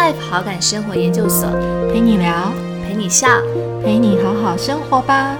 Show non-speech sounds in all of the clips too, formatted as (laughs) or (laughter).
Life 好感生活研究所，陪你聊，陪你笑，陪你好好生活吧。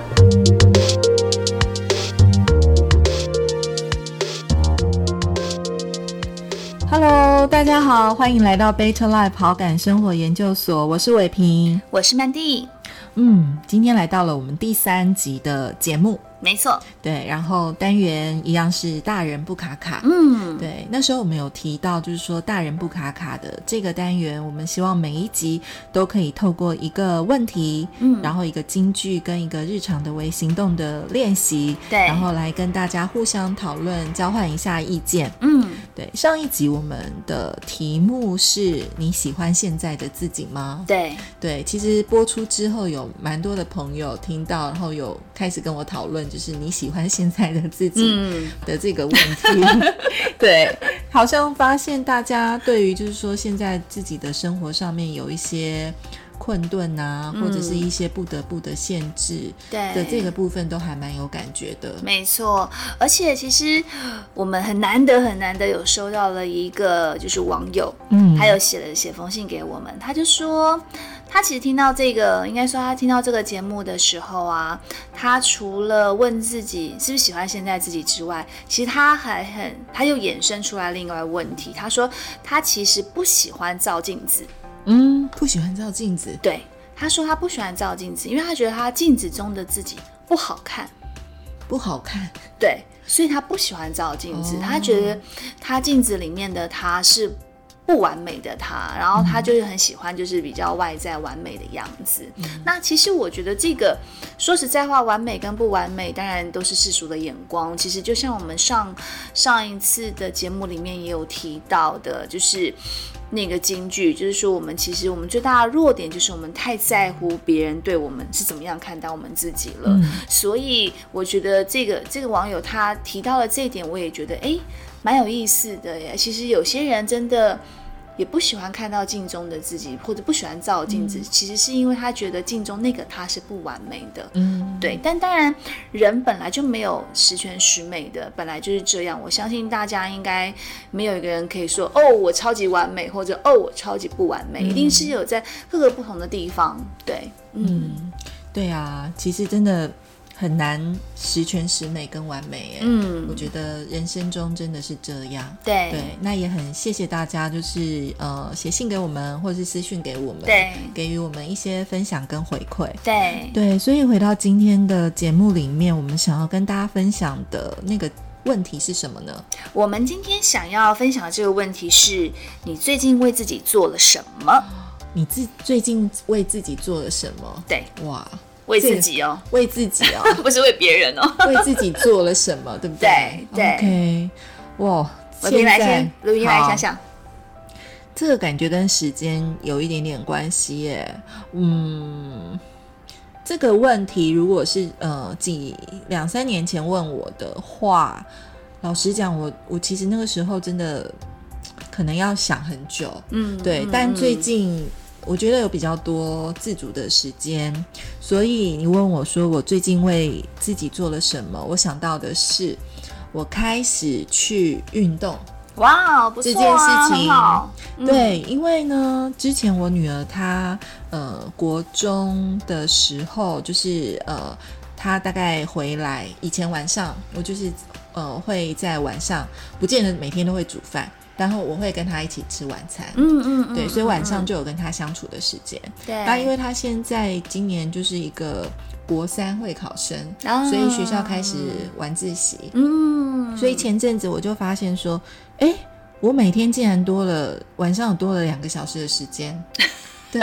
Hello，大家好，欢迎来到 Better Life 好感生活研究所，我是伟平，我是曼蒂。嗯，今天来到了我们第三集的节目。没错，对，然后单元一样是大人不卡卡，嗯，对，那时候我们有提到，就是说大人不卡卡的这个单元，我们希望每一集都可以透过一个问题，嗯。然后一个金句跟一个日常的微行动的练习，对。然后来跟大家互相讨论，交换一下意见。嗯，对，上一集我们的题目是你喜欢现在的自己吗？对，对，其实播出之后有蛮多的朋友听到，然后有开始跟我讨论，就是你喜欢现在的自己嗯，的这个问题。(laughs) 对，好像发现大家对于就是说现在自己的生活上面有一些困顿啊，或者是一些不得不的限制对。的这个部分，都还蛮有感觉的。没错，而且其实我们很难得很难得有收到了一个就是网友，嗯。还有写了写封信给我们，他就说他其实听到这个，应该说他听到这个节目的时候啊，他除了问自己是不是喜欢现在自己之外，其实他还很他又衍生出来另外问题，他说他其实不喜欢照镜子，嗯，不喜欢照镜子，对，他说他不喜欢照镜子，因为他觉得他镜子中的自己不好看。不好看。对，所以他不喜欢照镜子，哦他觉得他镜子里面的他是不完美的他，然后他就是很喜欢就是比较外在完美的样子。那其实我觉得这个说实在话，完美跟不完美当然都是世俗的眼光。其实就像我们上上一次的节目里面也有提到的，就是。那个金句就是说，我们其实我们最大的弱点就是我们太在乎别人对我们是怎么样看待我们自己了。嗯所以我觉得这个这个网友他提到了这一点，我也觉得诶蛮有意思的耶。其实有些人真的也不喜欢看到镜中的自己，或者不喜欢照镜子，其实是因为他觉得镜中那个他是不完美的。嗯，对，但当然，人本来就没有十全十美的，本来就是这样。我相信大家应该没有一个人可以说哦，我超级完美，或者哦，我超级不完美，一定是有在各个不同的地方。对，嗯嗯，对啊，其实真的很难十全十美跟完美哎。嗯我觉得人生中真的是这样。对对，那也很谢谢大家，就是呃写信给我们，或者是私讯给我们，对给予我们一些分享跟回馈。对对，所以回到今天的节目里面，我们想要跟大家分享的那个问题是什么呢？我们今天想要分享的这个问题是：你最近为自己做了什么？你自最近为自己做了什么？对，哇，为自己哦，为自己哦、(laughs) 不是为别人哦。为自己做了什么？对不对？对对 OK，哇，来现在先，录音来想想。这个感觉跟时间有一点点关系耶。嗯，这个问题如果是呃几两三年前问我的话，老实讲，我我其实那个时候真的可能要想很久。嗯，对，嗯但最嗯近我觉得有比较多自主的时间，所以你问我说我最近为自己做了什么，我想到的是我开始去运动。哇，这件啊事情对，因为呢，之前我女儿她呃国中的时候，就是呃她大概回来以前晚上，我就是呃会在晚上，不见得每天都会煮饭，然后我会跟他一起吃晚餐。嗯嗯嗯，对，所以晚上嗯就有跟他相处的时间。对，那因为他现在今年就是一个国三会考生，啊所以学校开始晚自习。嗯，所以前阵子我就发现说，哎，我每天竟然多了晚上有多了两个小时的时间，(laughs) 对，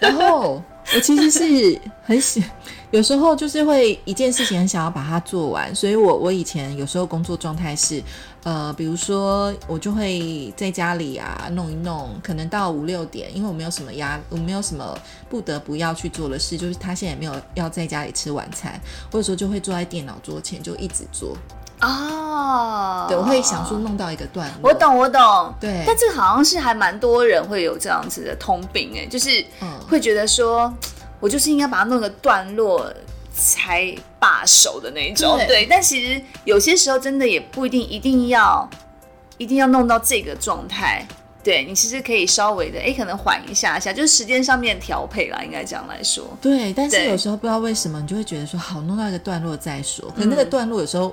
然后我其实是很喜，有时候就是会一件事情很想要把它做完，所以我我以前有时候工作状态是，呃，比如说我就会在家里啊弄一弄，可能到五六点，因为我没有什么压，我没有什么不得不要去做的事，就是他现在也没有要在家里吃晚餐，或者说就会坐在电脑桌前就一直做。哦，对，我会想说弄到一个段落。我。懂，我懂。对但这个好像是还蛮多人会有这样子的通病，哎，就是嗯会觉得说，我就是应该把它弄个段落才罢手的那一种。对对，但其实有些时候真的也不一定一定要一定要弄到这个状态。对你其实可以稍微的，哎，可能缓一下下，就是时间上面调配啦，应该这样来说。对，但是有时候不知道为什么，你就会觉得说，好，弄到一个段落再说。可那个段落有时候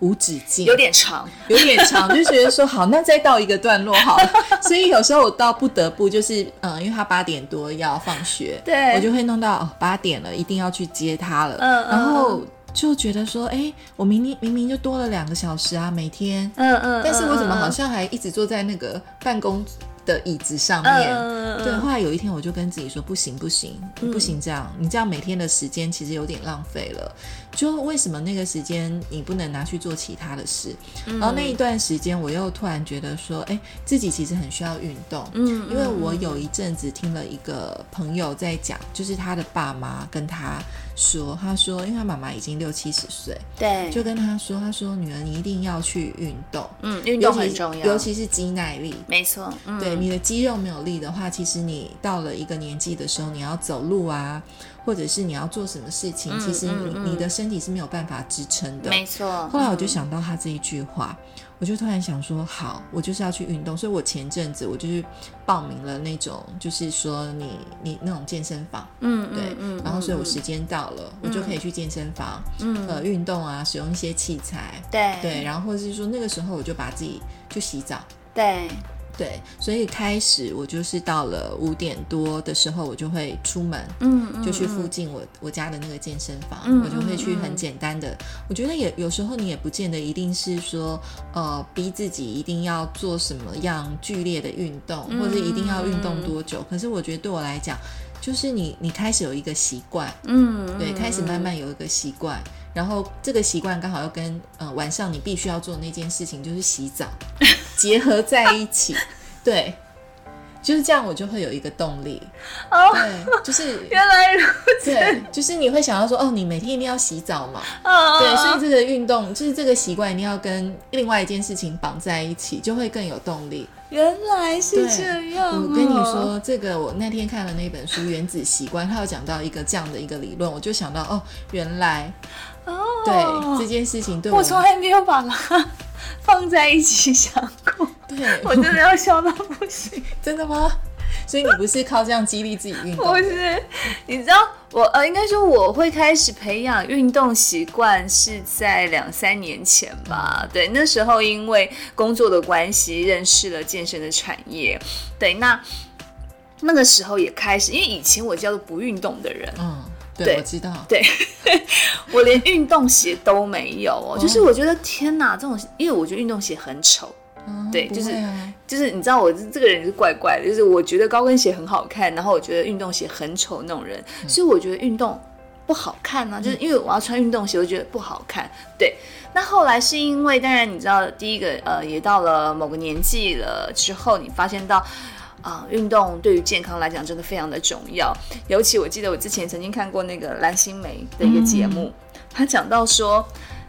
无止境，有点长，有点长，就觉得说好，那再到一个段落好了。(laughs) 所以有时候我到不得不就是，嗯，因为他八点多要放学，对。我就会弄到哦八点了，一定要去接他了。嗯嗯然后就觉得说，哎，我明明明明就多了两个小时啊，每天，嗯嗯，但是我怎么好嗯。像还一直坐在那个办公的椅子上面？对，后来有一天我就跟自己说，不行不行，不行，这样你这样每天的时间其实有点浪费了。就为什么那个时间你不能拿去做其他的事？嗯然后那一段时间我又突然觉得说，哎，自己其实很需要运动。嗯，因为我有一阵子听了一个朋友在讲，就是他的爸妈跟他说，他说，因为他妈妈已经六七十岁，对，就跟他说，他说女儿你一定要去运动，嗯，运动很重要，尤其是肌耐力。没错，嗯，对你的肌肉没有力的话，其实你到了一个年纪的时候，你要走路啊，或者是你要做什么事情，嗯其实你、你的身体是没有办法支撑的。没错。后来我就嗯。想到他这一句话，我就突然想说，好，我就是要去运动，所以我前阵子我就是报名了那种，就是说你你那种健身房，嗯，对，然后所以我嗯时间到了，我就可以去健身房，嗯。呃，运动啊，使用一些器材，对。对，然后或者是说那个时候我就把自己就洗澡。对对，所以开始我就是到了五点多的时候，我就会出门，嗯嗯就去附嗯近我我家的那个健身房，嗯我就会去很简单的。我觉得也有时候你也不见得一定是说，呃，逼自己一定要做什么样剧烈的运动，嗯或者一定要运动多久。可是我觉得对我来讲，就是你你开始有一个习惯，嗯，对，嗯开始慢慢有一个习惯，然后这个习惯刚好要跟呃晚上你必须要做的那件事情就是洗澡 (laughs) 结合在一起，(laughs) 对，就是这样，我就会有一个动力，哦，对，就是 (laughs) 原来如此，对，就是你会想要说哦，你每天一定要洗澡嘛，哦对，所以这个运动就是这个习惯一定要跟另外一件事情绑在一起，就会更有动力。原来是这样、哦。我跟你，说，这个我那天看了那本书《原子习惯》，它有讲到一个这样的一个理论，我就想到哦，原来哦，对这件事情对我从来没有把它放在一起想过，对，我真的要笑到不行。(laughs) 真的吗？所以你不是靠这样激励自己运动不？是，你知道我呃，应该说我会开始培养运动习惯是在两三年前吧。对，那时候因为工作的关系认识了健身的产业。对，那那个时候也开始，因为以前我叫做不运动的人，嗯，对，我知道。对 (laughs) 我连运动鞋都没有哦。就是我觉得天哪，这种因为我觉得运动鞋很丑。嗯对就是啊就是你知道我这个人是怪怪的，就是我觉得高跟鞋很好看，然后我觉得运动鞋很丑那种人，所以我觉得运动不好看呢、就是因为我要穿运动鞋，我觉得不好看。对，那后来是因为，当然你知道，第一个呃，也到了某个年纪了之后，你发现到。啊、运动对于健康来讲真的非常的重要。尤其我记得我之前曾经看过那个蓝心湄的一个节目，他讲到说，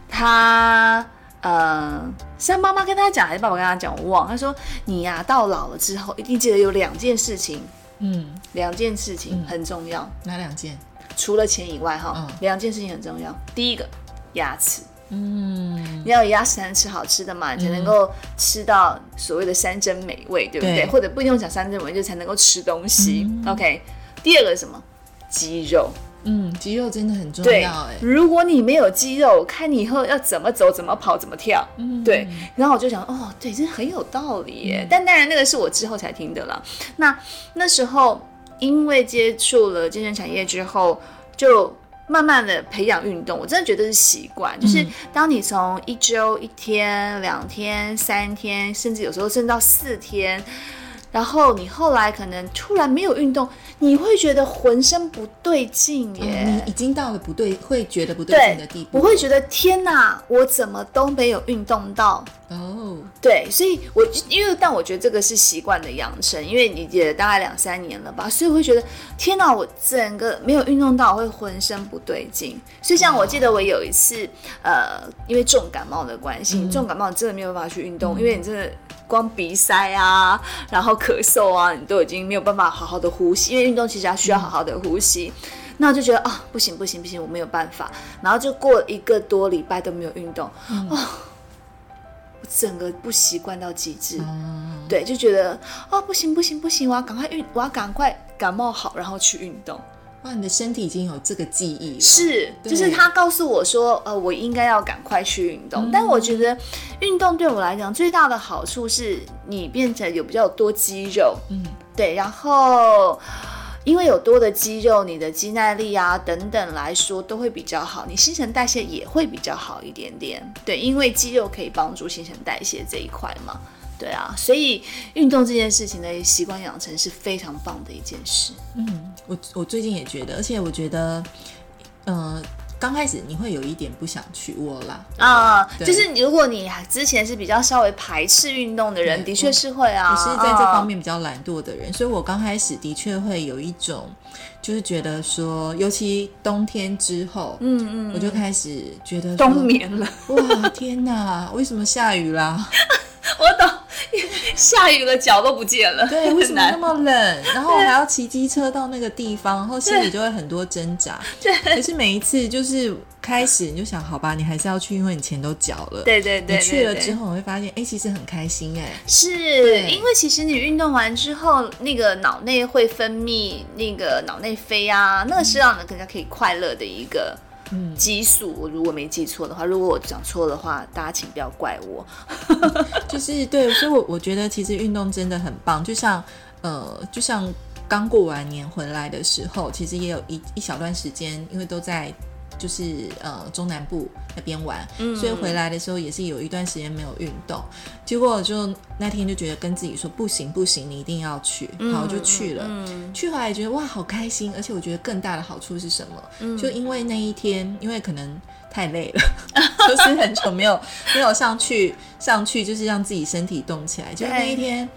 她呃是他妈妈跟他讲还是爸爸跟他讲，我忘了。他说你呀、到老了之后，一定记得有两件事情，嗯，两件事情很重要，哪两件？除了钱以外哈，嗯两件事情很重要。第一个，牙齿。嗯，你要有牙齿才能吃好吃的嘛，你才能够吃到所谓的山珍美味，对不对？对或者不用讲山珍美味，就才能够吃东西。嗯 OK，第二个是什么？肌肉。嗯，肌肉真的很重要哎。，如果你没有肌肉，看你以后要怎么走、怎么跑、怎么跳。嗯对，然后我就想，哦，对，真的很有道理耶。但当然，那个是我之后才听的了。那那时候因为接触了健身产业之后，就慢慢的培养运动，我真的觉得是习惯。就是当你从一周、一天、两天、三天，甚至有时候甚至到四天。然后你后来可能突然没有运动，你会觉得浑身不对劲耶。嗯你已经到了不对，会觉得不对对劲的地步。我会觉得天哪，我怎么都没有运动到。哦，对，所以我因为但我觉得这个是习惯的养成，因为你也大概两三年了吧，所以我会觉得天哪，我整个没有运动到，我会浑身不对劲。所以像我记得我有一次，呃，因为重感冒的关系，你重感冒你真的没有办法去运动，因为你真的光鼻塞啊，然后咳嗽啊，你都已经没有办法好好的呼吸，因为运动其实要需要好好的呼吸。那我就觉得啊，不行不行不行，我没有办法。然后就过一个多礼拜都没有运动，哦，我整个不习惯到极致。嗯，对，就觉得哦不行不行不行，我要赶快运，我要赶快感冒好，然后去运动。哇，你的身体已经有这个记忆了。是，就是他告诉我说，呃，我应该要赶快去运动。但我觉得运动对我来讲最大的好处是你变成有比较多肌肉，嗯，对，然后。因为有多的肌肉，你的肌耐力啊等等来说都会比较好，你新陈代谢也会比较好一点点。对，因为肌肉可以帮助新陈代谢这一块嘛。对啊，所以运动这件事情的习惯养成是非常棒的一件事。嗯，我我最近也觉得，而且我觉得，呃，刚开始你会有一点不想去窝啦。啊，对就是如果你之前是比较稍微排斥运动的人，的确是会啊。我是在这方嗯面比较懒惰的人，所以我刚开始的确会有一种，就是觉得说，尤其冬天之后，嗯嗯，我就开始觉得冬眠了。哇，天哪，为什么下雨啦？(laughs) 我懂，(laughs) 下雨了脚都不见了。对，为什么那么冷？然后还要骑机车到那个地方，然后心里就会很多挣扎。对可是每一次就是开始你就想，好吧，你还是要去，因为你钱都缴了。对对对，你去了之，后，你会发现，哎、其实很开心、哎，是因为其实你运动完之后，那个脑内会分泌那个脑内啡啊，那个是让人更加可以快乐的一个嗯，激素。我如果没记错的话，如果我讲错的话，大家请不要怪我。(laughs) 就是对，所以我我觉得其实运动真的很棒，就像呃，就像刚过完年回来的时候，其实也有一一小段时间，因为都在。就是呃中南部那边玩，嗯所以回来的时候也是有一段时间没有运动，结果就那天就觉得跟自己说不行不行，你一定要去，好我就去了。嗯去回来觉得哇好开心，而且我觉得更大的好处是什么？嗯就因为那一天，因为可能太累了，(laughs) 就是很久没有 (laughs) 没有上去上去，就是让自己身体动起来。就那一天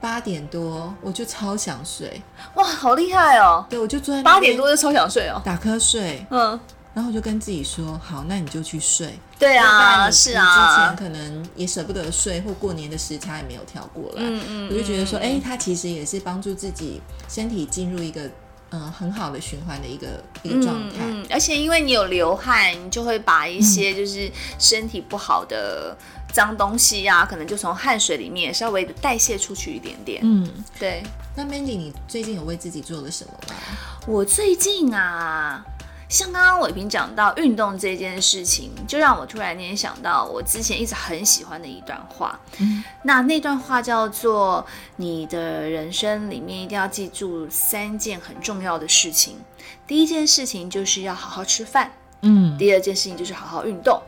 八点多，我就超想睡，哇，好厉害哦！对我就坐在八点多就超想睡哦。打瞌睡，嗯，然后我就跟自己说好，那你就去睡。对啊，是啊之前啊，可能也舍不得睡，或过年的时差也没有调过来，嗯嗯我就觉得说，嗯哎、它其实也是帮助自己身体进入一个嗯、呃很好的循环的一个一个状态。嗯，而且因为你有流汗，你就会把一些就是身体不好的脏东西啊，可能就从汗水里面稍微的代谢出去一点点。嗯，对那 Mandy，你最近有为自己做了什么吗？我最近啊。像刚刚伟平讲到运动这件事情，就让我突然间想到我之前一直很喜欢的一段话。嗯那那段话叫做：“你的人生里面一定要记住三件很重要的事情。第一件事情就是要好好吃饭，嗯第二件事情就是好好运动，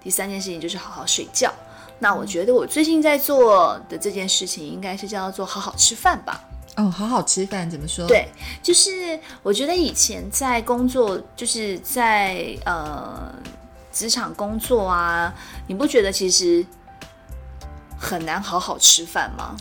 第三件事情就是好好睡觉。那我觉得我最近在做的这件事情，应该是叫做好好吃饭吧。哦，好好吃饭怎么说？，对，就是我觉得以前在工作，就是在呃职场工作啊，你不觉得其实很难好好吃饭吗？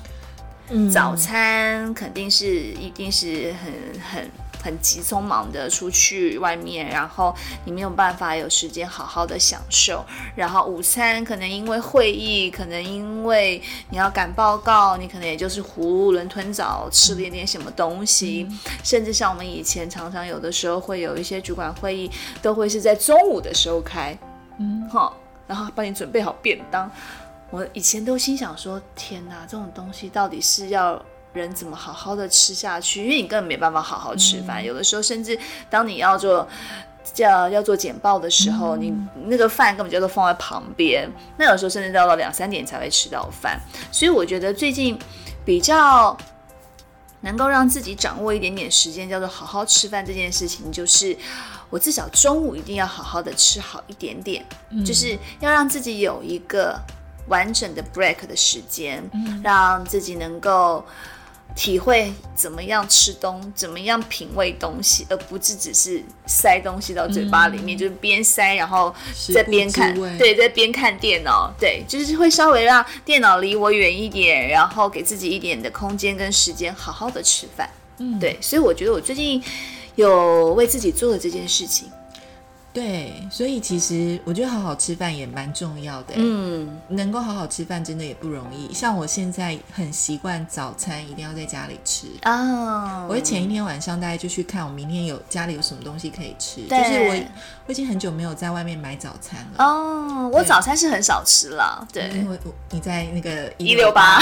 嗯早餐肯定是一定是很很很急匆忙的出去外面，然后你没有办法有时间好好的享受。然后午餐可能因为会议，可能因为你要赶报告，你可能也就是囫囵吞枣吃了一点什么东西。甚至像我们以前常常有的时候会有一些主管会议，都会是在中午的时候开，嗯哈，然后帮你准备好便当。我以前都心想说：天哪，这种东西到底是要人怎么好好的吃下去？因为你根本没办法好好吃饭。有的时候，甚至当你要做叫要做简报的时候，你那个饭根本就都放在旁边。那有时候甚至到了两三点才会吃到饭。所以我觉得最近比较能够让自己掌握一点点时间，叫做好好吃饭这件事情，就是我至少中午一定要好好的吃好一点点，就是要让自己有一个完整的 break 的时间，让自己能够。体会怎么样吃东，怎么样品味东西，而不是只是塞东西到嘴巴里面，就是边塞然后再边看对，在边看电脑，对，就是会稍微让电脑离我远一点，然后给自己一点的空间跟时间，好好的吃饭。嗯，对，所以我觉得我最近有为自己做了这件事情。对，所以其实我觉得好好吃饭也蛮重要的。嗯，能够好好吃饭真的也不容易。像我现在很习惯早餐一定要在家里吃。啊，我会前一天晚上大概就去看我明天有家里有什么东西可以吃，就是我我已经很久没有在外面买早餐了。哦，我早餐是很少吃了，对，因为我你在那个一六八，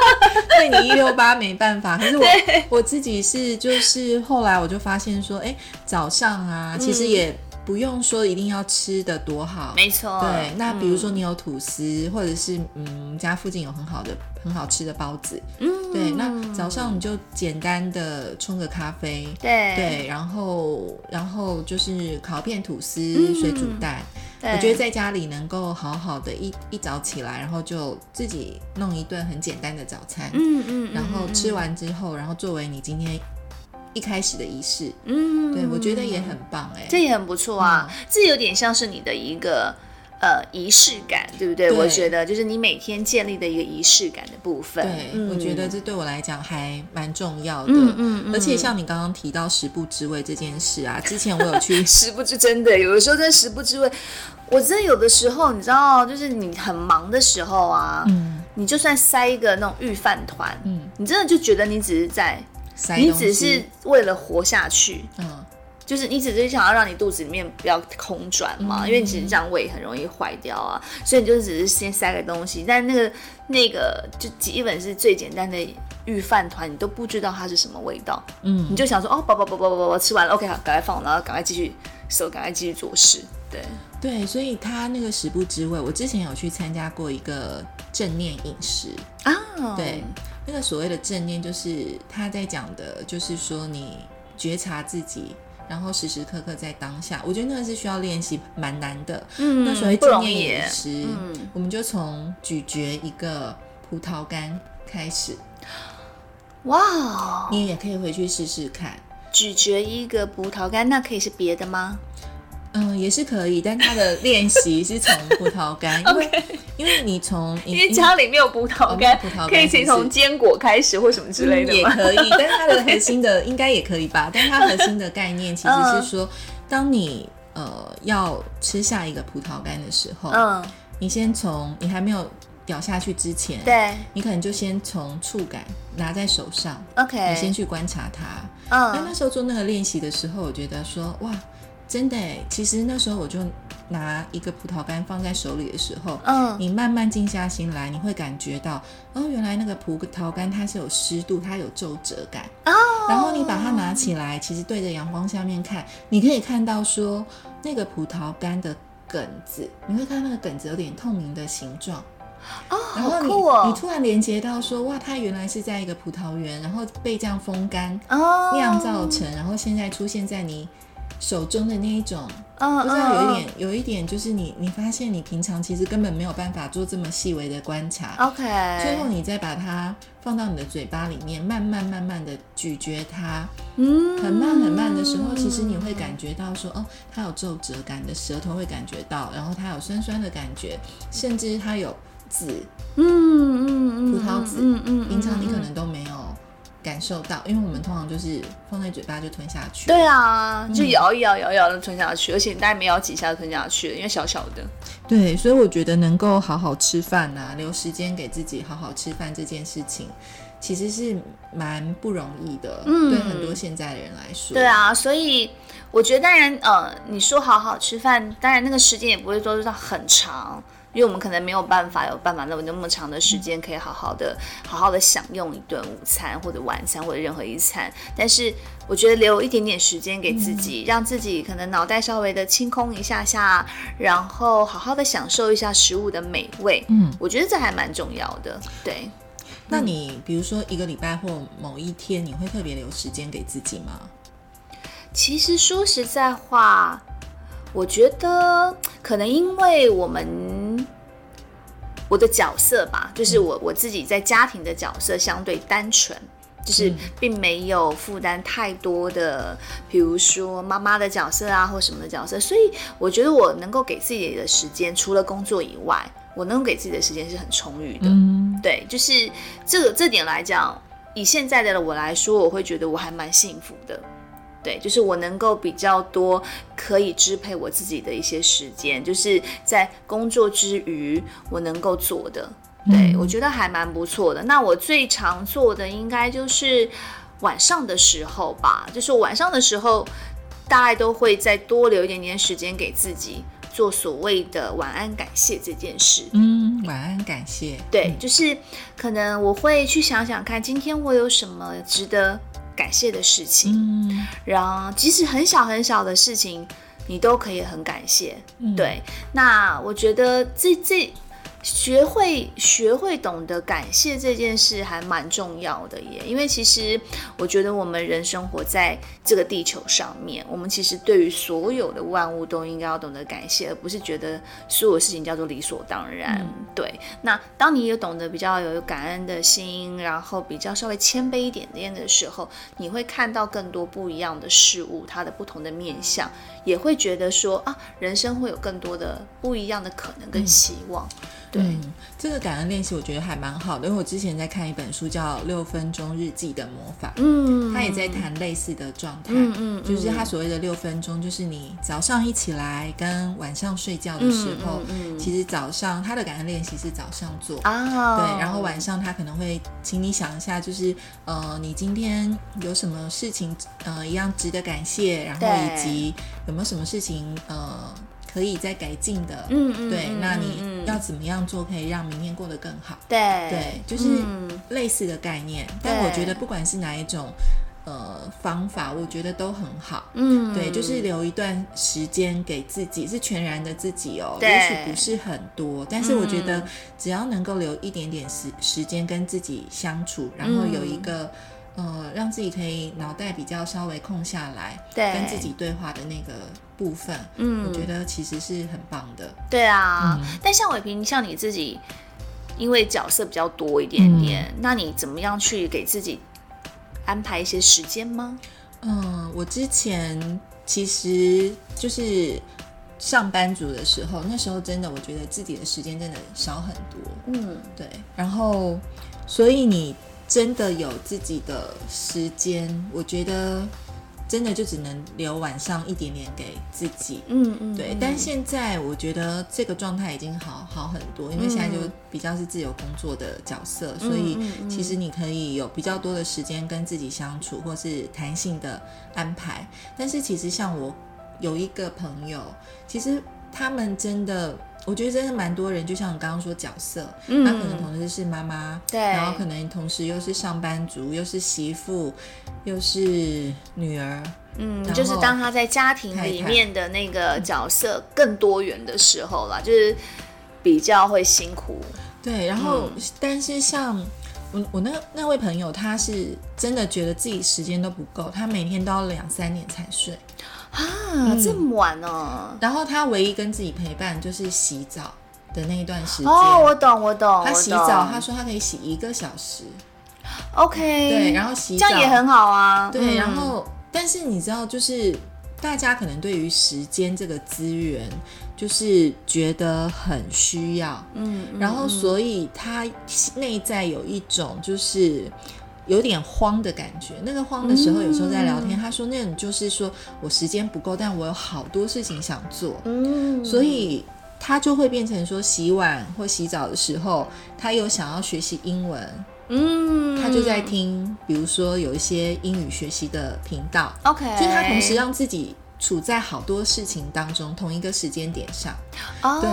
(laughs) 对你一六八没办法。可是我我自己是就是后来我就发现说，哎，早上啊，其实也不用说一定要吃的多好，没错，对，那比如说嗯你有吐司，或者是嗯家附近有很好的很好吃的包子，嗯，对，那早上你就简单的冲个咖啡，对。对，然后然后就是烤片吐司、嗯水煮蛋。我觉得在家里能够好好的一一早起来，然后就自己弄一顿很简单的早餐，嗯嗯，然后吃，完之后，然后作为你今天一开始的仪式，嗯，对我觉得也很棒哎、这也很不错啊，这有点像是你的一个。呃，仪式感，对不对？对我觉得就是你每天建立的一个仪式感的部分。对，嗯我觉得这对我来讲还蛮重要的。嗯嗯嗯而且像你刚刚提到食不知味这件事啊，(laughs) 之前我有去食不知真的，有的时候真的食不知味。我真的有的时候，你知道，就是你很忙的时候啊，嗯你就算塞一个那种预饭团，嗯你真的就觉得你只是在，塞你只是为了活下去，嗯。就是你只是想要让你肚子里面不要空转嘛，嗯。因为你只是这样胃很容易坏掉啊，所以你就只是先塞个东西，但那个那个就基本是最简单的预饭团，你都不知道它是什么味道，嗯。你就想说哦，饱饱饱饱饱饱吃完了，OK，好，赶快放，然后赶快继续手，赶快继续做事，对，对，所以他那个食不知味，我之前有去参加过一个正念饮食，啊，对，那个所谓的正念就是他在讲的，就是说你觉察自己。然后时时刻刻在当下，我觉得那个是需要练习，蛮难的。嗯那所谓正念饮容易耶食，嗯我们就从咀嚼一个葡萄干开始。哇哦，你也可以回去试试看。咀嚼一个葡萄干，那可以是别的吗？嗯，也是可以，但它的练习是从葡萄干，(laughs) 因为因为你从因为家里没有葡萄干，葡萄干可以从坚果开始或什么之类的？嗯也可以，但它的核心的应该也可以吧？(laughs) 但它核心的概念其实嗯是说，当你呃要吃下一个葡萄干的时候，嗯，你先从你还没有咬下去之前，对你可能就先从触感拿在手上，，OK，你先去观察它。嗯那嗯那时候做那个练习的时候，我觉得说哇，真的哎，其实那时候我就拿一个葡萄干放在手里的时候，嗯你慢慢静下心来，你会感觉到哦，原来那个葡萄干它是有湿度，它有皱褶感。哦，然后你把它拿起来，其实对着阳光下面看，你可以看到说那个葡萄干的梗子，你会看到那个梗子有点透明的形状。哦，然后你、哦，你突然连接到说，哇，它原来是在一个葡萄园，然后被这样风干哦酿造成，然后现在出现在你手中的那一种，嗯，不知道有一嗯。点，有一点就是你你发现你平常其实根本没有办法做这么细微的观察，嗯 OK，最后你再把它放到你的嘴巴里面，慢慢慢慢的咀嚼它，嗯。很慢很慢的时候，其实你会感觉到说，哦，它有皱褶感的舌头会感觉到，然后它有酸酸的感觉，甚至它有籽，嗯嗯嗯葡萄籽。嗯嗯，平常你可嗯能都没有感受到，因为我们通常就是放在嘴巴就吞下去。对啊，就摇一摇摇一摇就吞下去，而且你大概没咬几下就吞下去了，因为小小的。对，所以我觉得能够好好吃饭啊，留时间给自己好好吃饭这件事情，其实是蛮不容易的，嗯对很多现在的人来说。对，啊，所以我觉得当然，呃，你说好好吃饭，当然那个时间也不会说到很长。因为我们可能没有办法有办法那么那么长的时间，可以好好的好好的享用一顿午餐或者晚餐或者任何一餐。但是我觉得留一点点时间给自己，让自己可能脑袋稍微的清空一下下，然后好好的享受一下食物的美味。嗯，我觉得这还蛮重要的。对，那你比如说一个礼拜或某一天，你会特别留时间给自己吗？其实说实在话，我觉得可能因为我们我的角色吧，就是我我自己在家庭的角色相对单纯。就是并没有负担太多的，比如说妈妈的角色啊，或什么的角色，所以我觉得我能够给自己的时间，除了工作以外，我能够给自己的时间是很充裕的。嗯，对，就是这个这点来讲，以现在的我来说，我会觉得我还蛮幸福的。对，就是我能够比较多可以支配我自己的一些时间，就是在工作之余我能够做的。对，我觉得还蛮不错的。那我最常做的应该就是晚上的时候吧，就是晚上的时候，大概都会再多留一点点时间给自己做所谓的晚安感谢这件事。嗯，晚安感谢。对，就是可能我会去想想看，今天我有什么值得感谢的事情。嗯，然后即使很小很小的事情，你都可以很感谢。对，那我觉得这这。学会学会懂得感谢这件事还蛮重要的耶，因为其实我觉得我们人生活在这个地球上面，我们其实对于所有的万物都应该要懂得感谢，而不是觉得所有事情叫做理所当然。对，那当你有懂得比较有感恩的心，然后比较稍微谦卑一点点的时候，你会看到更多不一样的事物，它的不同的面相，也会觉得说啊，人生会有更多的不一样的可能跟希望。对，这个感恩练习我觉得还蛮好的，因为我之前在看一本书叫《六分钟日记的魔法》，嗯，他也在谈类似的状态，嗯嗯，就是他所谓的六分钟，就是你早上一起来跟晚上睡觉的时候，嗯其实早上他的感恩练习是早上做。啊，对，然后晚上他可能会请你想一下，就是呃，你今天有什么事情呃一样值得感谢，然后以及有没有什么事情呃。可以再改进的，嗯嗯，对，那你要怎么样做可以让明天过得更好？对对，就是类似的概念。但我觉得不管是哪一种呃方法，我觉得都很好。嗯，对，就是留一段时间给自己，是全然的自己哦。也许不是很多，但是我觉得只要能够留一点点时时间跟自己相处，然后有一个。呃，让自己可以脑袋比较稍微空下来，对，跟自己对话的那个部分，嗯，我觉得其实是很棒的。对啊，但像伟平，像你自己，因为角色比较多一点点，那你怎么样去给自己安排一些时间吗？嗯，我之前其实就是上班族的时候，那时候真的我觉得自己的时间真的少很多。嗯，对，然后所以你。真的有自己的时间，我觉得真的就只能留晚上一点点给自己。嗯嗯，对。但现在我觉得这个状态已经好好很多，因为现在就比较是自由工作的角色，所以其实你可以有比较多的时间跟自己相处，或是弹性的安排。但是其实像我有一个朋友，其实他们真的。我觉得真的蛮多人，就像你刚刚说角色，那可能同时是妈妈，对，然后可能同时又是上班族，又是媳妇，又是女儿，嗯，就是当他在家庭里面的那个角色更多元的时候啦，就是比较会辛苦。对，然后但是像我我那那位朋友，他是真的觉得自己时间都不够，他每天都要两三点才睡。啊，这么晚哦？然后他唯一跟自己陪伴就是洗澡的那一段时间。哦，我懂，我懂。他洗澡，他说他可以洗一个小时。OK。对，然后洗澡这样也很好啊。对，然后但是你知道，就是大家可能对于时间这个资源，就是觉得很需要。嗯。然后，所以他内在有一种就是。有点慌的感觉，那个慌的时候，有时候在聊天，他说那种就是说我时间不够，但我有好多事情想做，嗯，所以他就会变成说洗碗或洗澡的时候，他有想要学习英文，嗯，他就在听，比如说有一些英语学习的频道，OK，就他同时让自己处在好多事情当中，同一个时间点上，哦，对，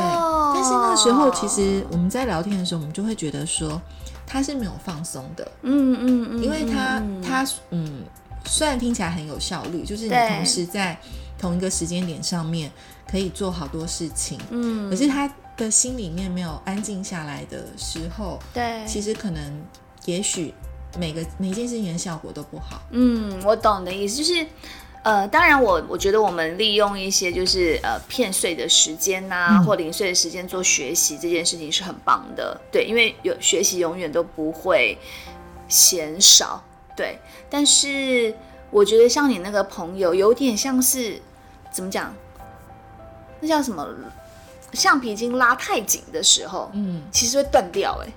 但是那时候其实我们在聊天的时候，我们就会觉得说。他是没有放松的，嗯嗯嗯，因为他他嗯，虽然听起来很有效率，就是你同时在同一个时间点上面可以做好多事情，嗯，可是他的心里面没有安静下来的时候，对，其实可能也许每个每件事情的效果都不好。嗯，我懂的意思就是。呃，当然，我我觉得我们利用一些就是呃片碎的时间呐，或零碎的时间做学习这件事情是很棒的，对，因为有学习永远都不会嫌少，对。但是我觉得像你那个朋友，有点像是怎么讲？那叫什么？橡皮筋拉太紧的时候，嗯，其实会断掉，哎。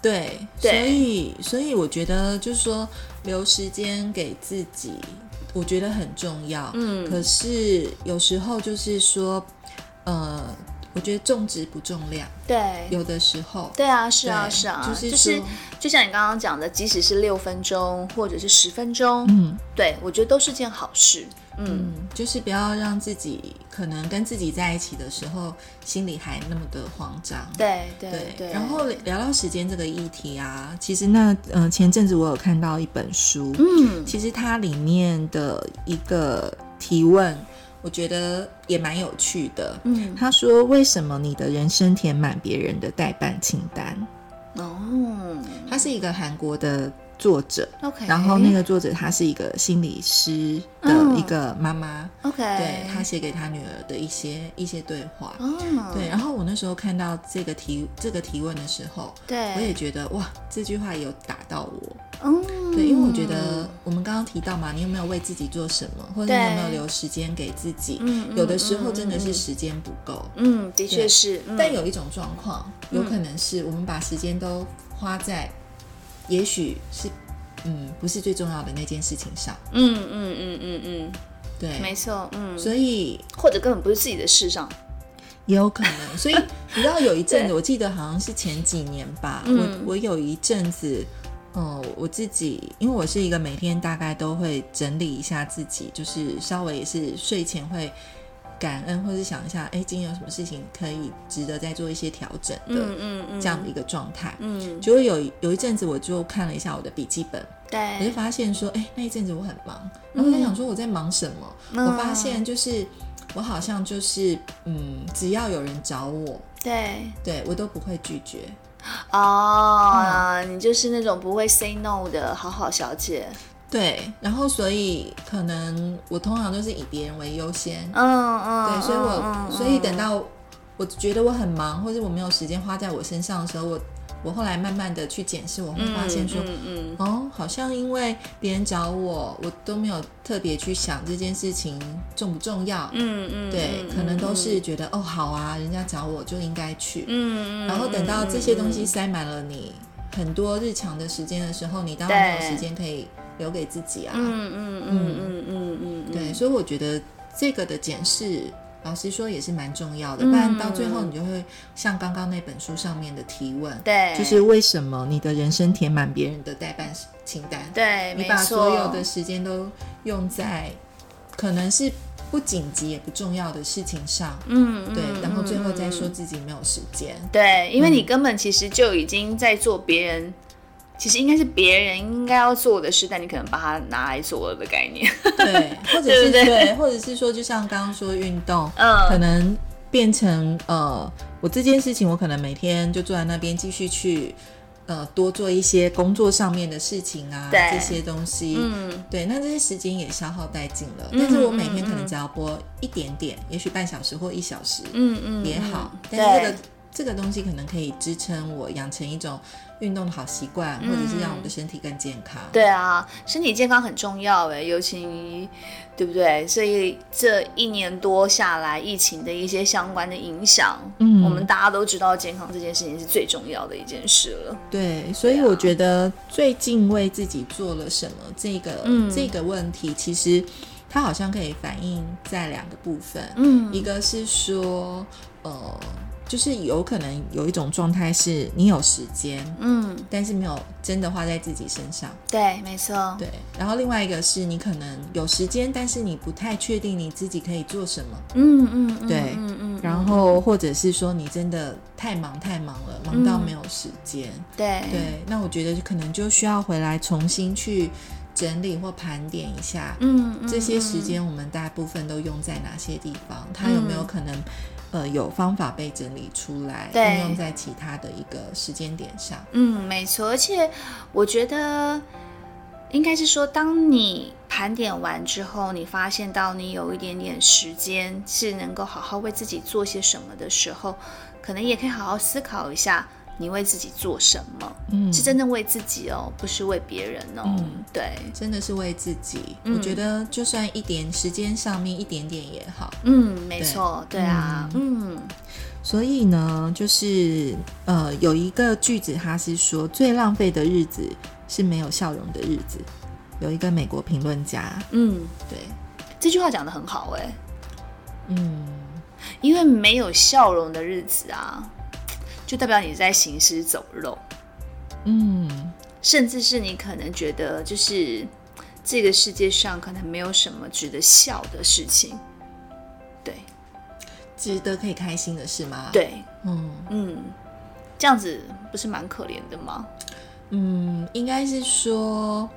对，所以所以我觉得就是说留时间给自己。我觉得很重要。嗯可是有时候就是说，呃，我觉得重质不重量，对，有的时候。对啊，是啊，是啊，就是就是就像你刚刚讲的，即使是六分钟或者是十分钟，嗯对我觉得都是件好事。嗯，嗯，就是不要让自己可能跟自己在一起的时候，心里还那么的慌张。对对对，对。然后聊到时间这个议题啊，其实那呃前阵子我有看到一本书，嗯其实它里面的一个提问，我觉得也蛮有趣的。嗯他说：“为什么你的人生填满别人的代办清单哦？”他是一个韩国的作者，，OK，然后那个作者他是一个心理师的一个妈妈，OK，对他写给他女儿的一些一些对话。哦，对，然后我那时候看到这个提这个提问的时候，对，我也觉得哇，这句话有打到我。嗯，对，因为我觉得我们刚刚提到嘛，你有没有为自己做什么，或者你有没有留时间给自己？嗯有的时候嗯真的是嗯时间不够，嗯，的确是，嗯。但有一种状况，有可能是我们把时间都花在，也许是嗯不是最重要的那件事情上。嗯嗯嗯嗯嗯，对，没错，嗯，所以或者根本不是自己的事上，也有可能。所以 (laughs) 你知道有一阵子，我记得好像是前几年吧，嗯我我有一阵子。嗯，我自己因为我是一个每天大概都会整理一下自己，就是稍微也是睡前会感恩，或是想一下，哎，今天有什么事情可以值得再做一些调整的、嗯这样的一个状态。嗯，结果有有一阵子，我就看了一下我的笔记本，对。我就，发现说，哎，那一阵子我很忙，然后我在想说我在忙什么？嗯。我发现就是我好像就是嗯，只要有人找我，对，对我都不会拒绝。哦，你就是那种不会 say no 的好好小姐，对，然后所以可能我通常都是以别人为优先。嗯嗯，对，所以我、嗯所以等到我觉得我很忙，或者我没有时间花在我身上的时候，我我后来慢慢的去检视，我会发现说，嗯嗯哦，好像因为别人找我，我都没有特别去想这件事情重不重要。嗯嗯，对，嗯可能都是觉得哦好啊，人家找我就应该去。嗯嗯，然后等到这些东西嗯塞满了你很多日常的时间的时候，你当然没有时间可以留给自己啊。嗯嗯嗯嗯嗯嗯，对，所以我觉得这个的检视，老实说也是蛮重要的，嗯不然到最后你就会像刚刚那本书上面的提问，对，就是为什么你的人生填满别人的代办清单？对，你把，所有的时间都用在可能是不紧急也不重要的事情上，嗯，对，嗯然后最后再。嗯说嗯自己没有时间。对，因为你根本其实就已经在做别人。其实应该是别人应该要做的事，但你可能把它拿来做了的概念。对，或者是 (laughs) 对或者是说，就像刚刚说运动，嗯。可能变成呃，我这件事情，我可能每天就坐在那边继续去呃多做一些工作上面的事情啊，这些东西，嗯，对，那这些时间也消耗殆尽了。嗯但是我每天可能只要播一点点，也许半小时或一小时嗯嗯也好，嗯。但是这个这个东西可能可以支撑我养成一种运动的好习惯，或者是让我们的身体更健康。对啊，身体健康很重要诶，尤其对不对？所以这一年多下来，疫情的一些相关的影响，嗯我们大家都知道，健康这件事情是最重要的一件事了。对，所以我觉得最近为自己做了什么这个、嗯这个问题，其实它好像可以反映在两个部分，嗯一个是说，呃，就是有可能有一种状态是你有时间，嗯，但是没有真的花在自己身上，对，没错，对。然后另外一个是你可能有时间，但是你不太确定你自己可以做什么，嗯嗯嗯，对嗯嗯，然后或者是说你真的太忙太忙了，忙到嗯没有时间。对对，那我觉得可能就需要回来重新去整理或盘点一下，嗯，嗯这些时，间我们大部分都用在哪些地方？它有没有可能，呃，有方法被整理出来，对应用在其他的一个时间点上？嗯，没错，而且我觉得应该是说，当你盘点完之后，你发现到你有一点点时间是能够好好为自己做些什么的时候，可能也可以好好思考一下，你为自己做什么，嗯。是真正为自己哦，不是为别人哦。嗯。对，真的是为自己。嗯。我觉得就算一点时间上面一点点也好。嗯，没错，对。啊，嗯。所以呢，就是呃，有一个句子，它是说最浪费的日子是没有笑容的日子。有一个美国评论家，嗯，对，这句话讲的很好哎、嗯，因为没有笑容的日子啊，就代表你在行尸走肉，嗯，甚至是你可能觉得就是这个世界上可能没有什么值得笑的事情。对值得可以开心的事吗？，对，嗯嗯，这样子不是蛮可怜的吗？嗯，应该是说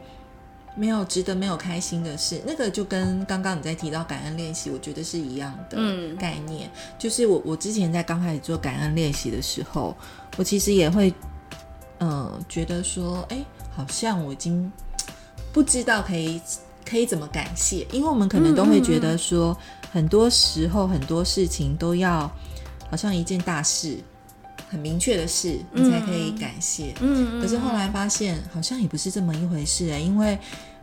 没有值得没有开心的事，那个就跟刚刚你在提到感恩练习，我觉得是一样的嗯概念。就是我我之前在刚开始做感恩练习的时候，我其实也会，嗯、觉得说，哎、好像我已经不知道可以可以怎么感谢，因为我们可能都会觉得说，很多时候很多事情都要好像一件大事。很明确的事，你才可以感谢。嗯可是后来发现，好像也不是这么一回事哎、因为，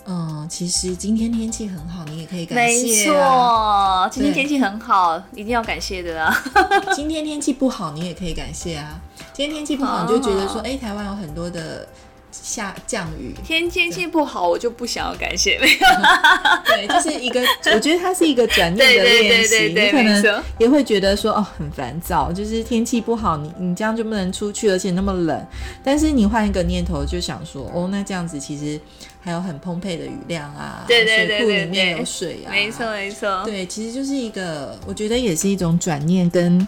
嗯、其实今天天气很好，你也可以感谢、啊。错，今天天气很好，一定要感谢的啊。(laughs) 今天天气不好，你也可以感谢啊。今天天气不好，你就觉得说，哎、台湾有很多的下降雨，天天气不好，我就不想要感谢没有。(laughs) 对，就是一个，我觉得它是一个转念的练习。你可能也会觉得说，哦，很烦躁，就是天气不好，你你这样就不能出去，而且那么冷。但是你换一个念头，就想说，哦，那这样子其实还有很丰沛的雨量啊，对对对水库对里面对有水啊，没错没错，对，其实就是一个，我觉得也是一种转念跟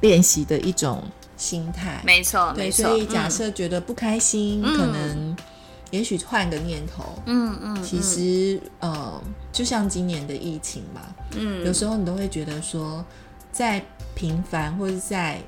练习的一种心态。没错对，没错。所以假嗯设觉得不开心，嗯可能也许换个念头。嗯嗯，其实，呃，就像今年的疫情嘛，嗯有时候你都会觉得说，在平凡或者在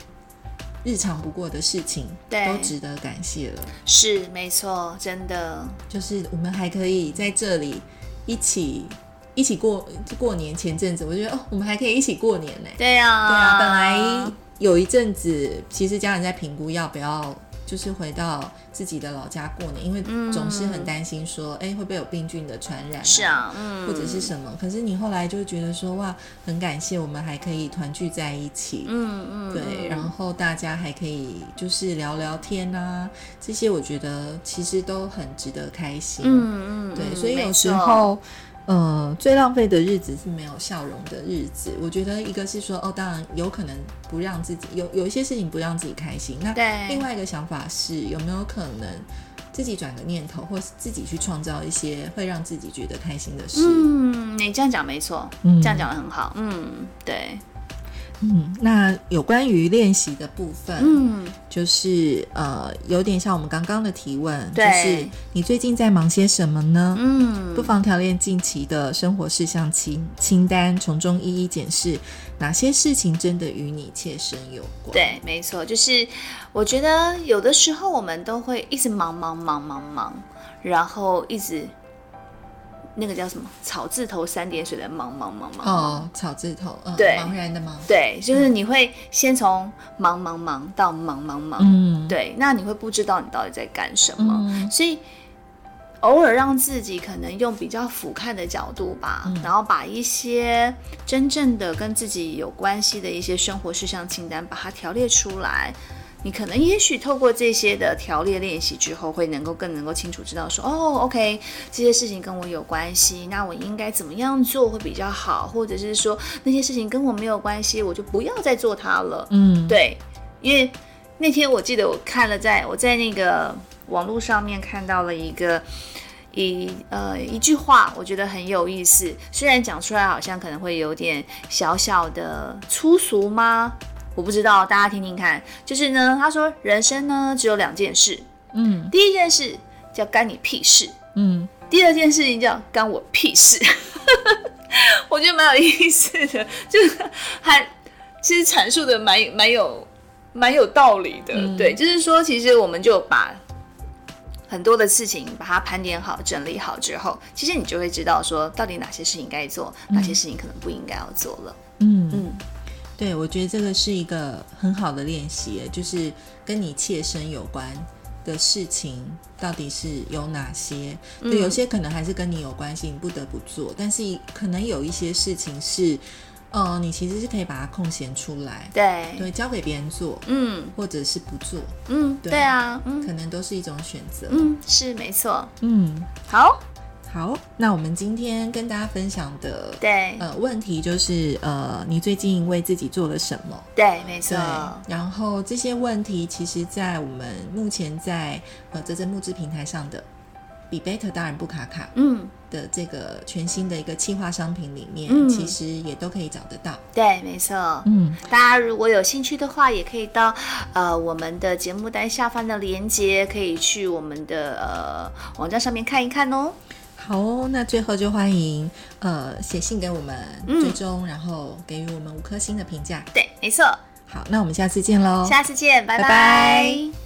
日常不过的事情，对都值得感谢了。是没错，真的就是我们还可以在这里一起一起过过年。前阵子我觉得哦，我们还可以一起过年呢。对啊、对啊，本来有一阵子，其实家人在评估要不要就是回到自己的老家过年，因为总是很担心说，哎、会不会有病菌的传染、是，啊，嗯，或者是什么？可是你后来就觉得说，哇，很感谢我们还可以团聚在一起。嗯嗯，对，嗯然后大家还可以就是聊聊天啊，这些我觉得其实都很值得开心。嗯嗯，对，嗯所以有时，候，呃，最浪费的日子是没有笑容的日子。我觉得一个是说，哦，当然有可能不让自己有有一些事情不让自己开心。那另外一个想法是，有没有可能自己转个念头，或是自己去创造一些会让自己觉得开心的事？嗯，你这样讲没错，嗯这样讲的很好，嗯，对，嗯，那有关于练习的部分，嗯，就是呃，有点像我们刚刚的提问，就是你最近在忙些什么呢？嗯，不妨调练近期的生活事项清清单，从中一一检视哪些事情真的与你切身有关。，对，没错，就是我觉得有的时候我们都会一直忙忙忙忙忙，然后一直那个叫什么？草字头三点水的茫茫茫茫。哦，草字头，嗯，对。茫然的茫，对，就是你会先从忙忙忙到茫茫茫，嗯，对，那你会不知道你到底在干什么，嗯。所以偶尔让自己可能用比较俯瞰的角度吧，嗯。然后把一些真正的跟自己有关系的一些生活事项清单，把它条列出来。你可能也许透过这些的条列练习之后，会能够更能够清楚知道说，哦，OK，这些事情跟我有关系，那我应该怎么样做会比较好，或者是说那些事情跟我没有关系，我就不要再做它了。嗯，对，因为那天我记得我看了在，我在那个网络上面看到了一个一呃一句话，我觉得很有意思。虽然讲出来好像可能会有点小小的粗俗吗？我不知道，大家听听看。就是呢，他说人生呢只有两件事，嗯。第一件事叫干你屁事，嗯。第二件事情叫干我屁事。(laughs) 我觉得蛮有意思的，就是还其实阐述的蛮蛮有蛮有道理的。嗯。对，就是说，其实我们就把很多的事情把它盘点好、整理好之后，其实你就会知道说，到底哪些事情该做，哪些事情可能不应该要做了。嗯。嗯，对，我觉得这个是一个很好的练习，就是跟你切身有关的事情到底是有哪些？嗯。对，有些可能还是跟你有关系，你不得不做，但是可能有一些事情是，呃，你其实是可以把它空闲出来，对，对，交给别人做，嗯。或者是不做，嗯，对对啊，嗯。可能都是一种选择。嗯，是没错。嗯，好，好，那我们今天跟大家分享的对呃问题就是呃，你最近为自己做了什么？对，没错，，然后这些问题其实，在我们目前在呃泽泽募资平台上的比贝特当然不卡卡嗯，的这个全新的一个企划商品里面，嗯其实也都可以找得到。对，没错。嗯，大家如果有兴趣的话，也可以到呃我们的节目单下方的链接，可以去我们的呃网站上面看一看哦。好哦，那最后就欢迎呃写信给我们嗯追踪，然后给予我们五颗星的评价。对，没错。好，那我们下次见喽，下次见，拜拜拜拜